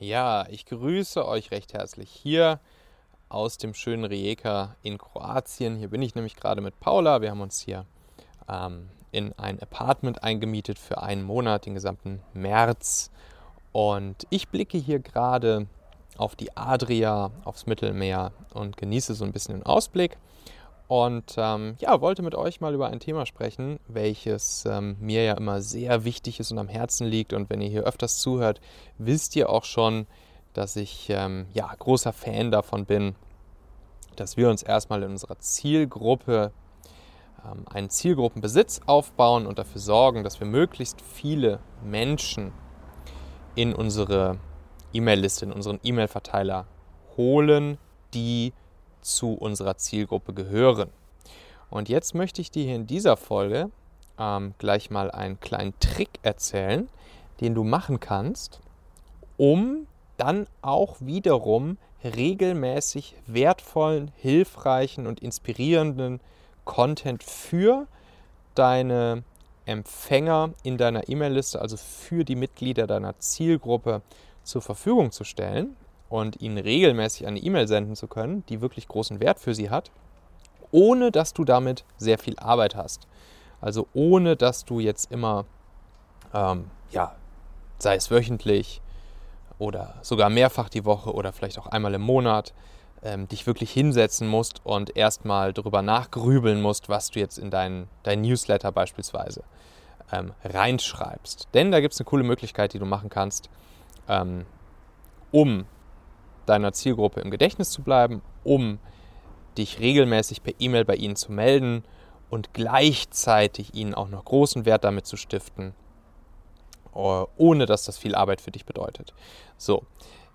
Ja, ich grüße euch recht herzlich hier aus dem schönen Rijeka in Kroatien. Hier bin ich nämlich gerade mit Paula. Wir haben uns hier ähm, in ein Apartment eingemietet für einen Monat, den gesamten März. Und ich blicke hier gerade auf die Adria, aufs Mittelmeer und genieße so ein bisschen den Ausblick. Und ähm, ja, wollte mit euch mal über ein Thema sprechen, welches ähm, mir ja immer sehr wichtig ist und am Herzen liegt. Und wenn ihr hier öfters zuhört, wisst ihr auch schon, dass ich ähm, ja großer Fan davon bin, dass wir uns erstmal in unserer Zielgruppe ähm, einen Zielgruppenbesitz aufbauen und dafür sorgen, dass wir möglichst viele Menschen in unsere E-Mail-Liste, in unseren E-Mail-Verteiler holen, die zu unserer Zielgruppe gehören. Und jetzt möchte ich dir hier in dieser Folge ähm, gleich mal einen kleinen Trick erzählen, den du machen kannst, um dann auch wiederum regelmäßig wertvollen, hilfreichen und inspirierenden Content für deine Empfänger in deiner E-Mail-Liste, also für die Mitglieder deiner Zielgruppe zur Verfügung zu stellen und ihnen regelmäßig eine E-Mail senden zu können, die wirklich großen Wert für sie hat, ohne dass du damit sehr viel Arbeit hast. Also ohne dass du jetzt immer, ähm, ja, sei es wöchentlich oder sogar mehrfach die Woche oder vielleicht auch einmal im Monat, ähm, dich wirklich hinsetzen musst und erstmal darüber nachgrübeln musst, was du jetzt in dein, dein Newsletter beispielsweise ähm, reinschreibst. Denn da gibt es eine coole Möglichkeit, die du machen kannst, ähm, um deiner Zielgruppe im Gedächtnis zu bleiben, um dich regelmäßig per E-Mail bei ihnen zu melden und gleichzeitig ihnen auch noch großen Wert damit zu stiften, äh, ohne dass das viel Arbeit für dich bedeutet. So,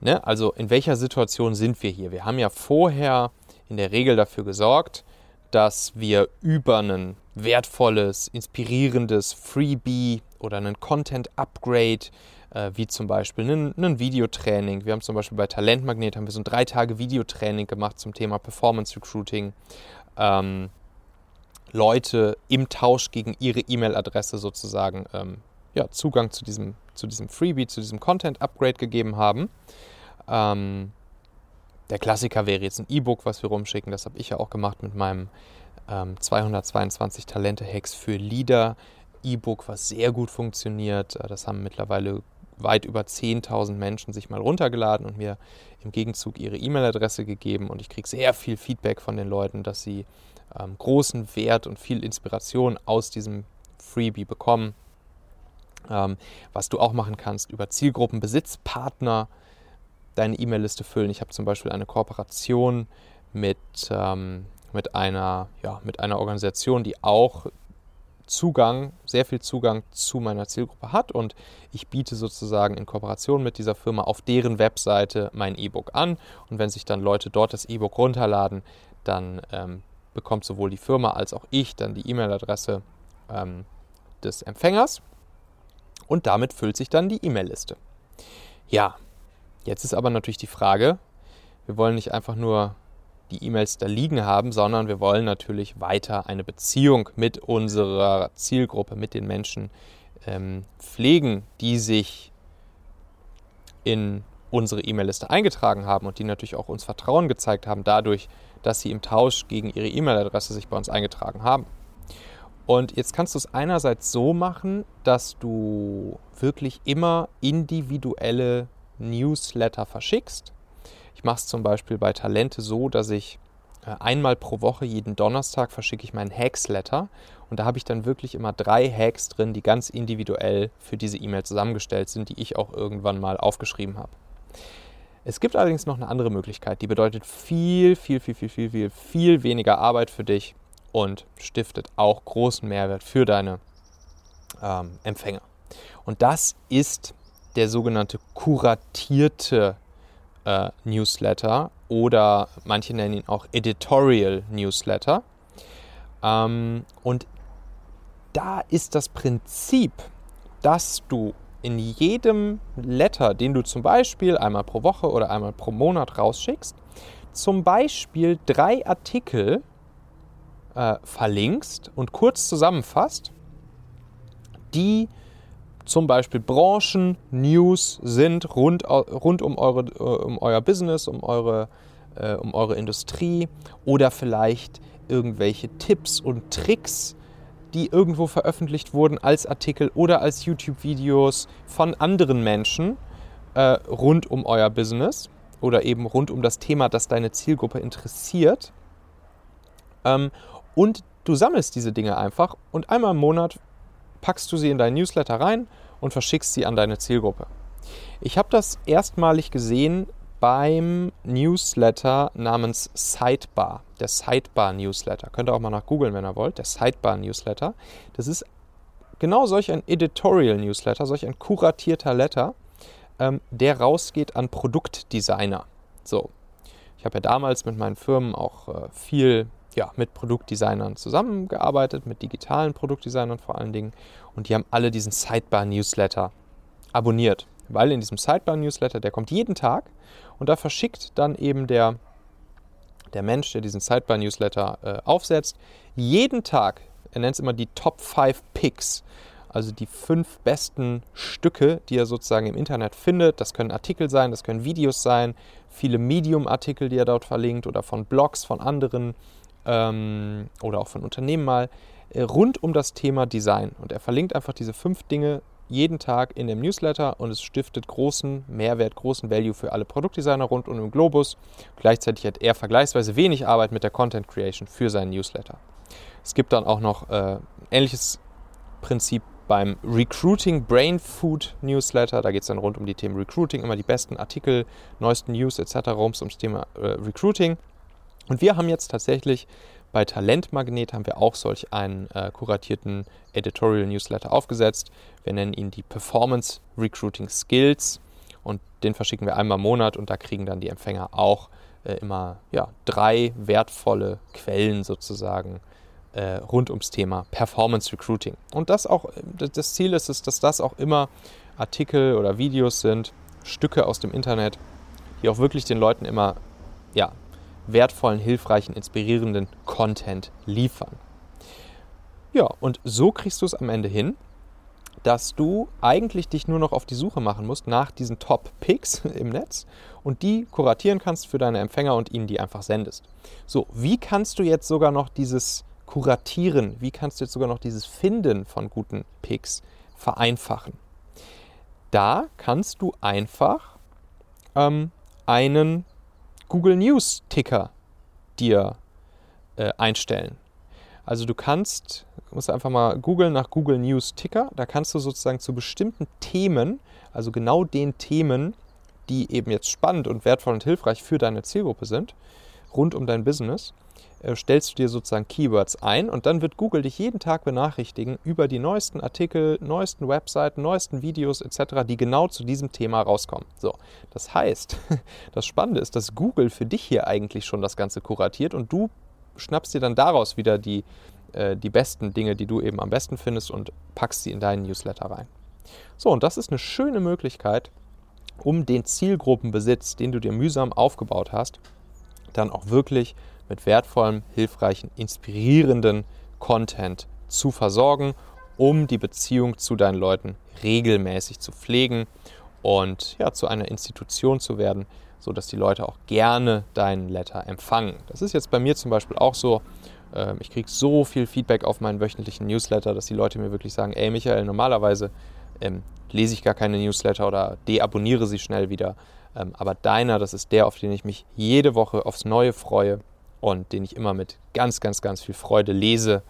ne? also in welcher Situation sind wir hier? Wir haben ja vorher in der Regel dafür gesorgt, dass wir über ein wertvolles, inspirierendes Freebie oder einen Content-Upgrade wie zum Beispiel ein, ein Videotraining. Wir haben zum Beispiel bei Talentmagnet haben wir so ein drei Tage Videotraining gemacht zum Thema Performance Recruiting. Ähm, Leute im Tausch gegen ihre E-Mail-Adresse sozusagen ähm, ja, Zugang zu diesem, zu diesem Freebie, zu diesem Content-Upgrade gegeben haben. Ähm, der Klassiker wäre jetzt ein E-Book, was wir rumschicken. Das habe ich ja auch gemacht mit meinem ähm, 222 Talente-Hacks für Leader E-Book, was sehr gut funktioniert. Äh, das haben mittlerweile weit über 10.000 Menschen sich mal runtergeladen und mir im Gegenzug ihre E-Mail-Adresse gegeben. Und ich kriege sehr viel Feedback von den Leuten, dass sie ähm, großen Wert und viel Inspiration aus diesem Freebie bekommen. Ähm, was du auch machen kannst, über Zielgruppenbesitzpartner deine E-Mail-Liste füllen. Ich habe zum Beispiel eine Kooperation mit, ähm, mit, einer, ja, mit einer Organisation, die auch Zugang, sehr viel Zugang zu meiner Zielgruppe hat und ich biete sozusagen in Kooperation mit dieser Firma auf deren Webseite mein E-Book an und wenn sich dann Leute dort das E-Book runterladen, dann ähm, bekommt sowohl die Firma als auch ich dann die E-Mail-Adresse ähm, des Empfängers und damit füllt sich dann die E-Mail-Liste. Ja, jetzt ist aber natürlich die Frage, wir wollen nicht einfach nur die E-Mails da liegen haben, sondern wir wollen natürlich weiter eine Beziehung mit unserer Zielgruppe, mit den Menschen ähm, pflegen, die sich in unsere E-Mail-Liste eingetragen haben und die natürlich auch uns Vertrauen gezeigt haben, dadurch, dass sie im Tausch gegen ihre E-Mail-Adresse sich bei uns eingetragen haben. Und jetzt kannst du es einerseits so machen, dass du wirklich immer individuelle Newsletter verschickst. Ich mache es zum Beispiel bei Talente so, dass ich äh, einmal pro Woche, jeden Donnerstag, verschicke ich meinen Hacks-Letter. Und da habe ich dann wirklich immer drei Hacks drin, die ganz individuell für diese E-Mail zusammengestellt sind, die ich auch irgendwann mal aufgeschrieben habe. Es gibt allerdings noch eine andere Möglichkeit, die bedeutet viel, viel, viel, viel, viel, viel, viel weniger Arbeit für dich und stiftet auch großen Mehrwert für deine ähm, Empfänger. Und das ist der sogenannte kuratierte äh, Newsletter oder manche nennen ihn auch Editorial Newsletter. Ähm, und da ist das Prinzip, dass du in jedem Letter, den du zum Beispiel einmal pro Woche oder einmal pro Monat rausschickst, zum Beispiel drei Artikel äh, verlinkst und kurz zusammenfasst, die zum Beispiel Branchen-News sind rund, rund um, eure, äh, um euer Business, um eure, äh, um eure Industrie oder vielleicht irgendwelche Tipps und Tricks, die irgendwo veröffentlicht wurden als Artikel oder als YouTube-Videos von anderen Menschen äh, rund um euer Business oder eben rund um das Thema, das deine Zielgruppe interessiert. Ähm, und du sammelst diese Dinge einfach und einmal im Monat packst du sie in deinen Newsletter rein und verschickst sie an deine Zielgruppe. Ich habe das erstmalig gesehen beim Newsletter namens Sidebar, der Sidebar Newsletter. Könnt ihr auch mal nach googeln, wenn ihr wollt, der Sidebar Newsletter. Das ist genau solch ein Editorial Newsletter, solch ein kuratierter Letter, ähm, der rausgeht an Produktdesigner. So, ich habe ja damals mit meinen Firmen auch äh, viel ja, mit Produktdesignern zusammengearbeitet, mit digitalen Produktdesignern vor allen Dingen. Und die haben alle diesen Sidebar-Newsletter abonniert. Weil in diesem Sidebar-Newsletter, der kommt jeden Tag und da verschickt dann eben der, der Mensch, der diesen Sidebar-Newsletter äh, aufsetzt, jeden Tag, er nennt es immer die Top 5 Picks, also die fünf besten Stücke, die er sozusagen im Internet findet. Das können Artikel sein, das können Videos sein, viele Medium-Artikel, die er dort verlinkt oder von Blogs von anderen ähm, oder auch von Unternehmen mal, äh, rund um das Thema Design. Und er verlinkt einfach diese fünf Dinge jeden Tag in dem Newsletter und es stiftet großen Mehrwert, großen Value für alle Produktdesigner rund um den Globus. Gleichzeitig hat er vergleichsweise wenig Arbeit mit der Content Creation für seinen Newsletter. Es gibt dann auch noch äh, ähnliches Prinzip beim Recruiting Brain Food Newsletter. Da geht es dann rund um die Themen Recruiting, immer die besten Artikel, neuesten News etc. rund ums Thema äh, Recruiting. Und wir haben jetzt tatsächlich bei Talentmagnet haben wir auch solch einen äh, kuratierten Editorial Newsletter aufgesetzt. Wir nennen ihn die Performance Recruiting Skills und den verschicken wir einmal im Monat und da kriegen dann die Empfänger auch äh, immer ja, drei wertvolle Quellen sozusagen äh, rund ums Thema Performance Recruiting. Und das auch, das Ziel ist es, dass das auch immer Artikel oder Videos sind, Stücke aus dem Internet, die auch wirklich den Leuten immer ja, wertvollen, hilfreichen, inspirierenden Content liefern. Ja, und so kriegst du es am Ende hin, dass du eigentlich dich nur noch auf die Suche machen musst nach diesen Top-Picks im Netz und die kuratieren kannst für deine Empfänger und ihnen die einfach sendest. So, wie kannst du jetzt sogar noch dieses Kuratieren, wie kannst du jetzt sogar noch dieses Finden von guten Picks vereinfachen? Da kannst du einfach ähm, einen Google News Ticker dir äh, einstellen. Also du kannst, musst einfach mal googeln nach Google News Ticker, da kannst du sozusagen zu bestimmten Themen, also genau den Themen, die eben jetzt spannend und wertvoll und hilfreich für deine Zielgruppe sind, rund um dein Business, stellst du dir sozusagen Keywords ein und dann wird Google dich jeden Tag benachrichtigen über die neuesten Artikel, neuesten Webseiten, neuesten Videos etc., die genau zu diesem Thema rauskommen. So, das heißt, das Spannende ist, dass Google für dich hier eigentlich schon das Ganze kuratiert und du schnappst dir dann daraus wieder die, äh, die besten Dinge, die du eben am besten findest und packst sie in deinen Newsletter rein. So, und das ist eine schöne Möglichkeit, um den Zielgruppenbesitz, den du dir mühsam aufgebaut hast, dann auch wirklich mit wertvollem, hilfreichen, inspirierenden Content zu versorgen, um die Beziehung zu deinen Leuten regelmäßig zu pflegen und ja, zu einer Institution zu werden, sodass die Leute auch gerne deinen Letter empfangen. Das ist jetzt bei mir zum Beispiel auch so. Ähm, ich kriege so viel Feedback auf meinen wöchentlichen Newsletter, dass die Leute mir wirklich sagen, ey Michael, normalerweise ähm, lese ich gar keine Newsletter oder deabonniere sie schnell wieder. Ähm, aber deiner, das ist der, auf den ich mich jede Woche aufs Neue freue und den ich immer mit ganz, ganz, ganz viel Freude lese.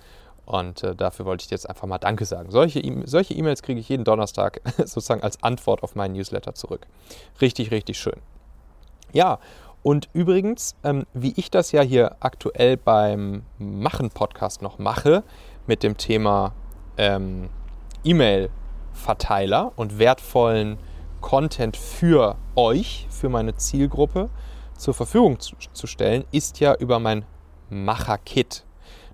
Und äh, dafür wollte ich jetzt einfach mal Danke sagen. Solche e solche E-Mails kriege ich jeden Donnerstag sozusagen als Antwort auf meinen Newsletter zurück. Richtig, richtig schön. Ja, und übrigens, ähm, wie ich das ja hier aktuell beim Machen-Podcast noch mache, mit dem Thema ähm, E-Mail-Verteiler und wertvollen Content für euch, für meine Zielgruppe, zur Verfügung zu, zu stellen, ist ja über mein Macher-Kit.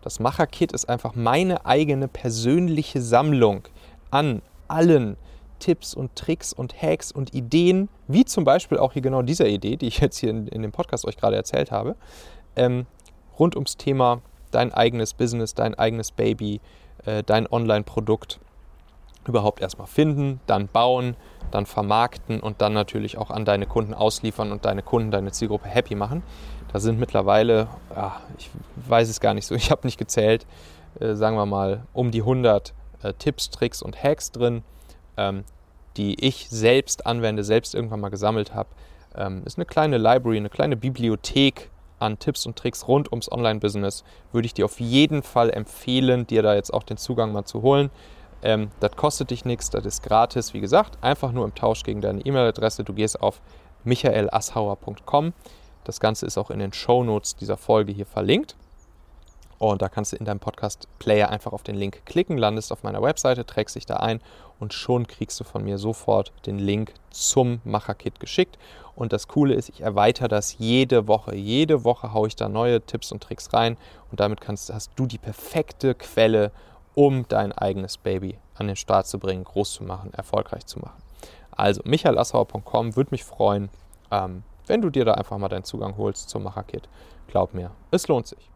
Das Macher-Kit ist einfach meine eigene persönliche Sammlung an allen Tipps und Tricks und Hacks und Ideen, wie zum Beispiel auch hier genau dieser Idee, die ich jetzt hier in, in dem Podcast euch gerade erzählt habe, ähm, rund ums Thema dein eigenes Business, dein eigenes Baby, äh, dein Online-Produkt überhaupt erstmal finden, dann bauen, dann vermarkten und dann natürlich auch an deine Kunden ausliefern und deine Kunden, deine Zielgruppe happy machen. Da sind mittlerweile, ja, ich weiß es gar nicht so, ich habe nicht gezählt, äh, sagen wir mal um die 100 äh, Tipps, Tricks und Hacks drin, ähm, die ich selbst anwende, selbst irgendwann mal gesammelt habe. Ähm, ist eine kleine Library, eine kleine Bibliothek an Tipps und Tricks rund ums Online-Business. Würde ich dir auf jeden Fall empfehlen, dir da jetzt auch den Zugang mal zu holen. Ähm, das kostet dich nichts, das ist gratis. Wie gesagt, einfach nur im Tausch gegen deine E-Mail-Adresse. Du gehst auf michaelassauer.com. Das Ganze ist auch in den Show Notes dieser Folge hier verlinkt. Und da kannst du in deinem Podcast-Player einfach auf den Link klicken, landest auf meiner Webseite, trägst dich da ein und schon kriegst du von mir sofort den Link zum Macher-Kit geschickt. Und das Coole ist, ich erweitere das jede Woche. Jede Woche haue ich da neue Tipps und Tricks rein und damit kannst, hast du die perfekte Quelle, um dein eigenes Baby an den Start zu bringen, groß zu machen, erfolgreich zu machen. Also michaelassauer.com würde mich freuen, ähm, wenn du dir da einfach mal deinen Zugang holst zum Macher-Kit. Glaub mir, es lohnt sich.